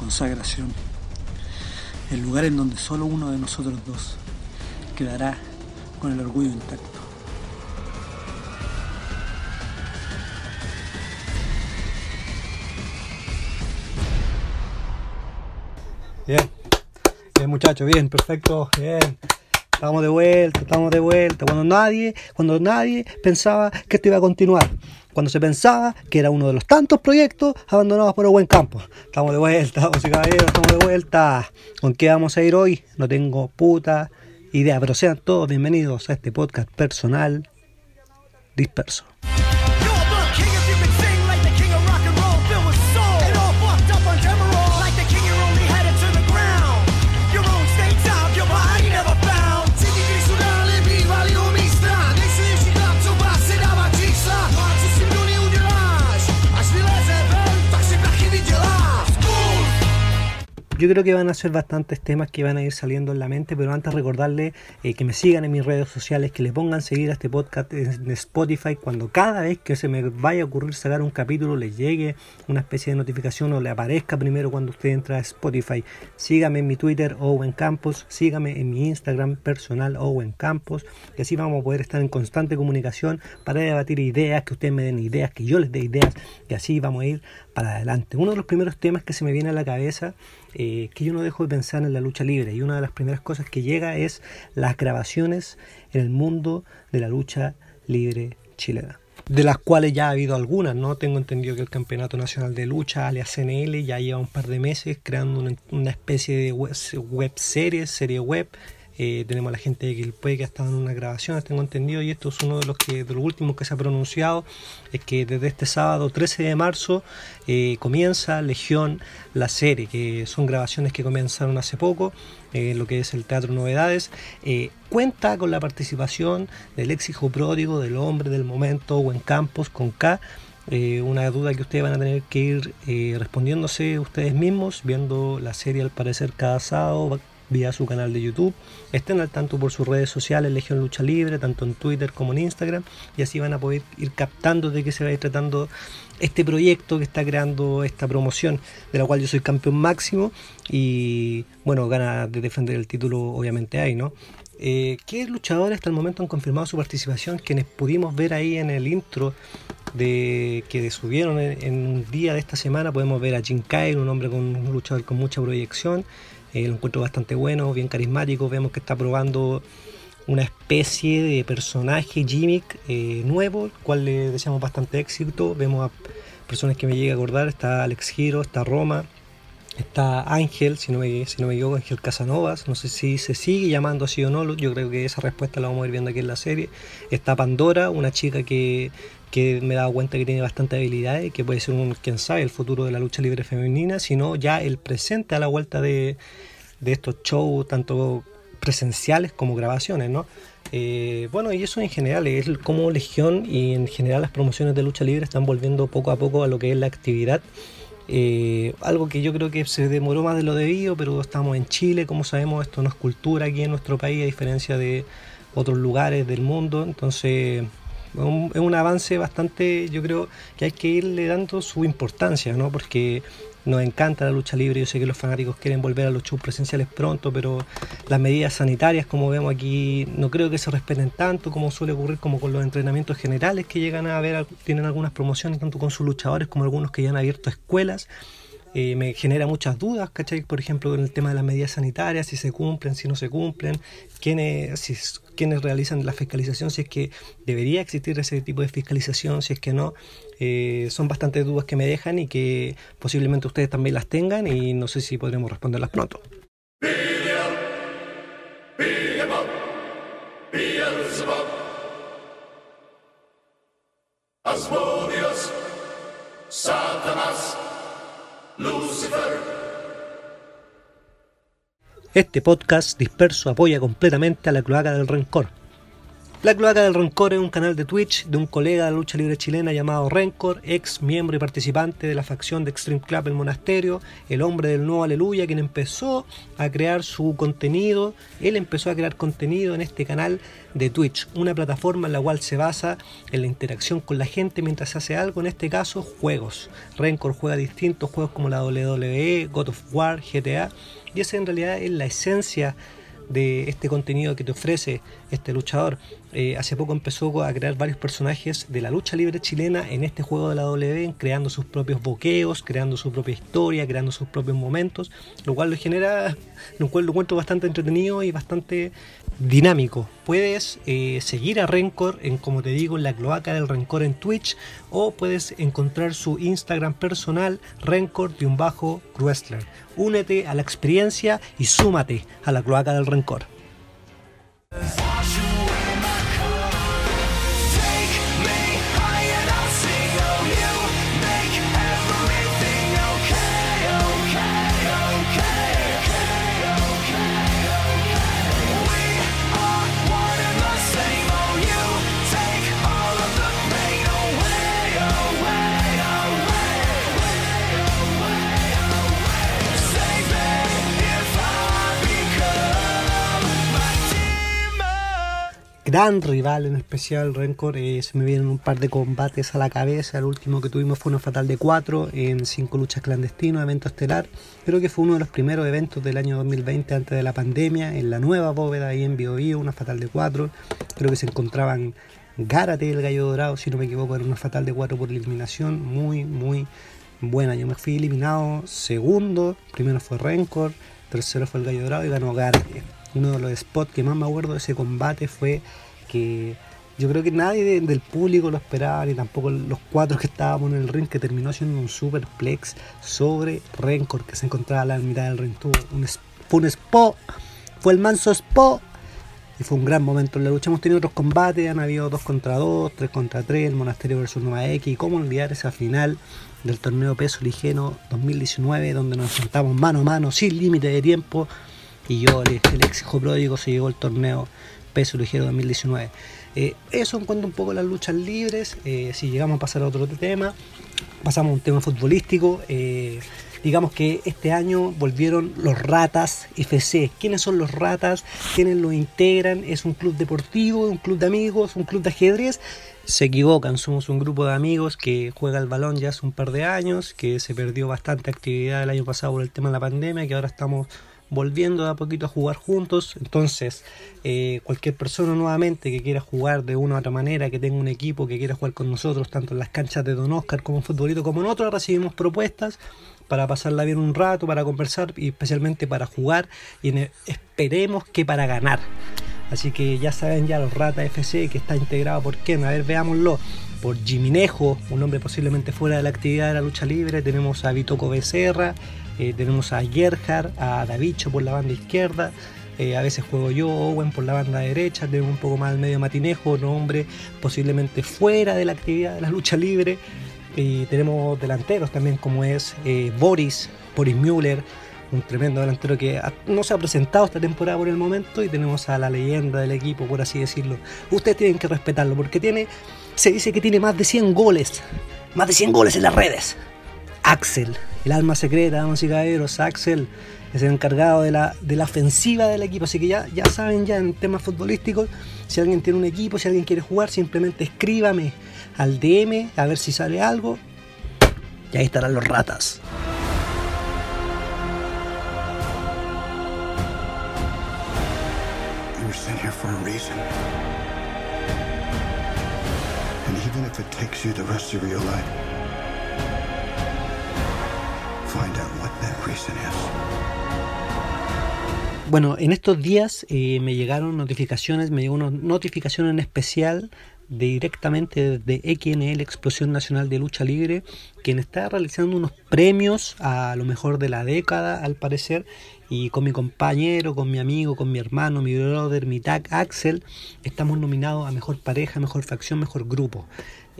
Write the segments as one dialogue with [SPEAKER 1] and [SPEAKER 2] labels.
[SPEAKER 1] consagración, el lugar en donde solo uno de nosotros dos quedará con el orgullo intacto. Bien, bien muchachos, bien, perfecto, bien. Estamos de vuelta, estamos de vuelta. Cuando nadie, cuando nadie pensaba que esto iba a continuar. Cuando se pensaba que era uno de los tantos proyectos abandonados por el buen campo. Estamos de vuelta, vamos y caballeros, estamos de vuelta. ¿Con qué vamos a ir hoy? No tengo puta idea, pero sean todos bienvenidos a este podcast personal disperso. Yo creo que van a ser bastantes temas que van a ir saliendo en la mente, pero antes recordarles eh, que me sigan en mis redes sociales, que le pongan seguir a este podcast en Spotify, cuando cada vez que se me vaya a ocurrir sacar un capítulo les llegue una especie de notificación o le aparezca primero cuando usted entra a Spotify. Sígame en mi Twitter Owen Campos, sígame en mi Instagram personal Owen Campos, y así vamos a poder estar en constante comunicación para debatir ideas, que ustedes me den ideas, que yo les dé ideas, y así vamos a ir adelante. Uno de los primeros temas que se me viene a la cabeza eh, que yo no dejo de pensar en la lucha libre y una de las primeras cosas que llega es las grabaciones en el mundo de la lucha libre chilena de las cuales ya ha habido algunas, ¿no? Tengo entendido que el Campeonato Nacional de Lucha, alias CNL, ya lleva un par de meses creando una, especie de web, web serie, serie web, eh, tenemos a la gente de Quilpue que ha estado en una grabación, tengo entendido, y esto es uno de los que de los últimos que se ha pronunciado, es que desde este sábado 13 de marzo eh, comienza Legión la serie, que son grabaciones que comenzaron hace poco, eh, lo que es el Teatro Novedades. cuenta con la participación del ex hijo pródigo, del hombre del momento, Buen Campos, con K. una duda que ustedes van a tener que ir respondiéndose ustedes mismos, viendo la serie al parecer cada sábado, vía su canal de YouTube. Estén al tanto por sus redes sociales, Legión Lucha Libre, tanto en Twitter como en Instagram, y así van a poder ir captando de qué se va a ir tratando este proyecto que está creando esta promoción, de la cual yo soy campeón máximo y bueno, gana de defender el título obviamente hay, ¿no? Eh, ¿Qué luchadores hasta el momento han confirmado su participación? Quienes pudimos ver ahí en el intro de que subieron en, un día de esta semana, podemos ver a Jim Kyle, un hombre con un luchador con mucha proyección, eh, lo encuentro bastante bueno, bien carismático. Vemos que está probando una especie de personaje gimmick eh, nuevo, cual le deseamos bastante éxito. Vemos a personas que me llega a acordar: está Alex Giro, está Roma, está Ángel, si no me, si no me equivoco, Ángel Casanovas. No sé si se sigue llamando así o no. Yo creo que esa respuesta la vamos a ir viendo aquí en la serie. Está Pandora, una chica que que me he dado cuenta que tiene bastante habilidades, que puede ser un, quién sabe, el futuro de la lucha libre femenina, sino ya el presente a la vuelta de, estos shows, tanto presenciales como grabaciones, ¿no? Eh, bueno, y eso en general es como Legión y en general las promociones de lucha libre están volviendo poco a poco a lo que es la actividad. Eh, algo que yo creo que se demoró más de lo debido, pero estamos en Chile, como sabemos, esto no es cultura aquí en nuestro país, a diferencia de otros lugares del mundo. Entonces, es un avance bastante, yo creo que hay que irle dando su importancia, ¿no? Porque nos encanta la lucha libre, yo sé que los fanáticos quieren volver a los shows presenciales pronto, pero las medidas sanitarias, como vemos aquí, no creo que se respeten tanto como suele ocurrir como con los entrenamientos generales que llegan a ver, tienen algunas promociones tanto con sus luchadores como algunos que ya han abierto escuelas eh, me genera muchas dudas, ¿cachai? Por ejemplo, en el tema de las medidas sanitarias, si se cumplen, si no se cumplen, quiénes, quiénes realizan la fiscalización, si es que debería existir ese tipo de fiscalización, si es que no. Eh, son bastantes dudas que me dejan y que posiblemente ustedes también las tengan y no sé si podremos responderlas pronto. Este podcast disperso apoya completamente a la cloaca del rencor. La Cloaca del Rencor es un canal de Twitch de un colega de la lucha libre chilena llamado Rencor, ex miembro y participante de la facción de Extreme Club El Monasterio, el hombre del nuevo Aleluya, quien empezó a crear su contenido. Él empezó a crear contenido en este canal de Twitch, una plataforma en la cual se basa en la interacción con la gente mientras se hace algo, en este caso juegos. Rencor juega distintos juegos como la WWE, God of War, GTA, y esa en realidad es la esencia de este contenido que te ofrece este luchador. Eh, hace poco empezó a crear varios personajes de la lucha libre chilena en este juego de la W, creando sus propios boqueos, creando su propia historia, creando sus propios momentos, lo cual lo genera, lo cual lo encuentro bastante entretenido y bastante dinámico. Puedes eh, seguir a Rencor en, como te digo, en la cloaca del Rencor en Twitch o puedes encontrar su Instagram personal, Rencor de un bajo Wrestler. Únete a la experiencia y súmate a la cloaca del Rencor. Gran rival en especial Rencor. Eh, se me vienen un par de combates a la cabeza. El último que tuvimos fue una fatal de 4 en 5 luchas clandestinos, evento estelar. Creo que fue uno de los primeros eventos del año 2020 antes de la pandemia, en la nueva bóveda ahí en Bio, una fatal de 4. Creo que se encontraban Gárate el Gallo Dorado, si no me equivoco, era una fatal de 4 por eliminación. Muy, muy buena. Yo me fui eliminado segundo, primero fue Rencor, tercero fue el Gallo Dorado y ganó Gárate uno de los spots que más me acuerdo de ese combate fue que yo creo que nadie del público lo esperaba, ni tampoco los cuatro que estábamos en el ring, que terminó siendo un superplex sobre Rencor, que se encontraba a la mitad del ring. Fue un spot, fue el manso spot, y fue un gran momento en la lucha. Hemos tenido otros combates, han habido 2 contra 2, 3 contra 3, el Monasterio versus Nueva X, y cómo olvidar esa final del torneo peso ligero 2019, donde nos enfrentamos mano a mano, sin límite de tiempo y yo, el, ex hijo pródigo, se llegó el torneo peso ligero 2019. Eh, eso en cuanto un poco las luchas libres. Eh, si llegamos a pasar a otro tema, pasamos a un tema futbolístico. Eh, digamos que este año volvieron los Ratas FC. ¿Quiénes son los Ratas? ¿Quiénes lo integran? ¿Es un club deportivo, un club de amigos, un club de ajedrez? Se equivocan, somos un grupo de amigos que juega el balón ya hace un par de años, que se perdió bastante actividad el año pasado por el tema de la pandemia, que ahora estamos volviendo de a poquito a jugar juntos. Entonces, eh, cualquier persona nuevamente que quiera jugar de una u otra manera, que tenga un equipo que quiera jugar con nosotros, tanto en las canchas de Don Oscar como en Futbolito como en otros, recibimos propuestas para pasarla bien un rato, para conversar y especialmente para jugar y esperemos que para ganar. Así que ya saben ya los Rata FC que está integrado por quién, a ver veámoslo. Por Jiminejo, un hombre posiblemente fuera de la actividad de la lucha libre, tenemos a Vitoco Becerra, eh, tenemos a Gerhard, a Davicho por la banda izquierda. Eh, a veces juego yo, Owen por la banda derecha. Tenemos un poco más el medio matinejo, un hombre posiblemente fuera de la actividad de la lucha libre. Y tenemos delanteros también, como es eh, Boris, Boris Müller, un tremendo delantero que no se ha presentado esta temporada por el momento. Y tenemos a la leyenda del equipo, por así decirlo. Ustedes tienen que respetarlo porque tiene, se dice que tiene más de 100 goles. Más de 100 goles en las redes. Axel, el alma secreta, damas y caballeros, Axel es el encargado de la, de la ofensiva del equipo. Así que ya, ya saben, ya en temas futbolísticos, si alguien tiene un equipo, si alguien quiere jugar, simplemente escríbame al DM a ver si sale algo. Y ahí estarán los ratas. Even if it takes you the rest of your life. Bueno, en estos días eh, me llegaron notificaciones, me llegó una notificación en especial directamente de XNL Explosión Nacional de Lucha Libre, quien está realizando unos premios a lo mejor de la década, al parecer, y con mi compañero, con mi amigo, con mi hermano, mi brother, mi tag Axel, estamos nominados a Mejor Pareja, Mejor Facción, Mejor Grupo.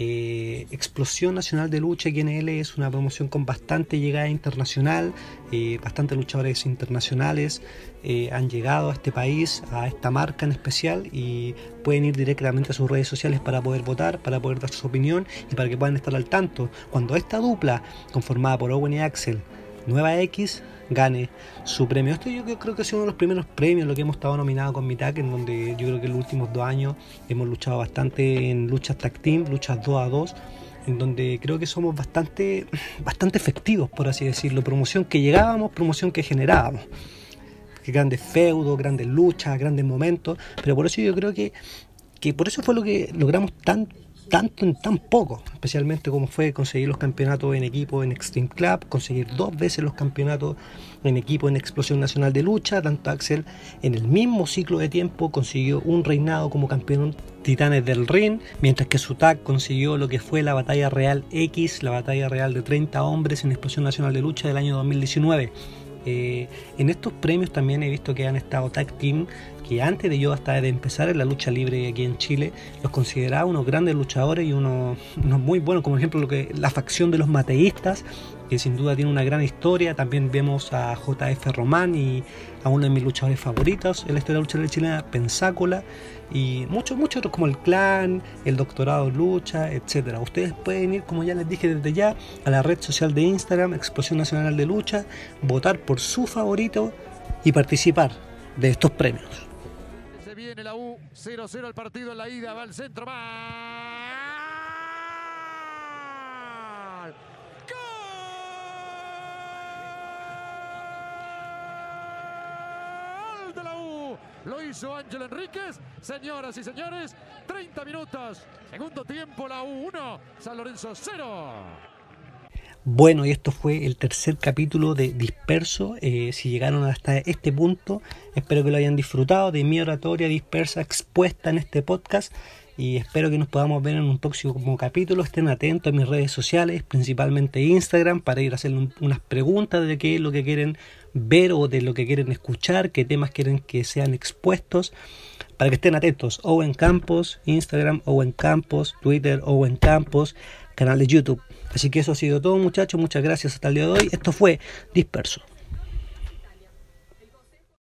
[SPEAKER 1] Eh, Explosión Nacional de Lucha QNL es una promoción con bastante llegada internacional, eh, bastantes luchadores internacionales eh, han llegado a este país, a esta marca en especial y pueden ir directamente a sus redes sociales para poder votar, para poder dar su opinión y para que puedan estar al tanto. Cuando esta dupla, conformada por Owen y Axel, Nueva X, gane su premio. Esto yo creo que ha sido uno de los primeros premios, lo que hemos estado nominado con Mitak, en donde yo creo que en los últimos dos años hemos luchado bastante en luchas tag team, luchas 2 a 2 en donde creo que somos bastante, bastante efectivos, por así decirlo. Promoción que llegábamos, promoción que generábamos. Grandes feudos, grandes luchas, grandes momentos. Pero por eso yo creo que, que por eso fue lo que logramos tan tanto en tan poco, especialmente como fue conseguir los campeonatos en equipo en Extreme Club, conseguir dos veces los campeonatos en equipo en Explosión Nacional de Lucha, tanto Axel en el mismo ciclo de tiempo consiguió un reinado como campeón Titanes del Ring, mientras que su tag consiguió lo que fue la batalla real X, la batalla real de 30 hombres en Explosión Nacional de Lucha del año 2019. Eh, en estos premios también he visto que han estado tag team que antes de yo hasta de empezar en la lucha libre aquí en Chile, los consideraba unos grandes luchadores y unos, muy buenos, como ejemplo lo que la facción de los mateístas, que sin duda tiene una gran historia. También vemos a JF Román y a uno de mis luchadores favoritos la historia de la lucha libre chilena, Pensácola, y muchos, muchos otros como el Clan, el Doctorado Lucha, etcétera. Ustedes pueden ir, como ya les dije desde ya, a la red social de Instagram, Explosión Nacional de Lucha, votar por su favorito y participar de estos premios
[SPEAKER 2] viene la U, 0-0 el partido en la ida, va al centro. ¡Gol de la U! Lo hizo Ángel Enríquez. Señoras y señores, 30 minutos. Segundo tiempo, la U 1, San Lorenzo 0.
[SPEAKER 1] Bueno, y esto fue el tercer capítulo de Disperso. Eh, si llegaron hasta este punto, espero que lo hayan disfrutado de mi oratoria dispersa expuesta en este podcast. Y espero que nos podamos ver en un próximo capítulo. Estén atentos a mis redes sociales, principalmente Instagram, para ir a hacer unas preguntas de qué es lo que quieren ver o de lo que quieren escuchar, qué temas quieren que sean expuestos. Para que estén atentos, Owen Campos, Instagram, Owen Campos, Twitter, Owen Campos, canal de YouTube. Así que eso ha sido todo muchachos, muchas gracias hasta el día de hoy. Esto fue Disperso.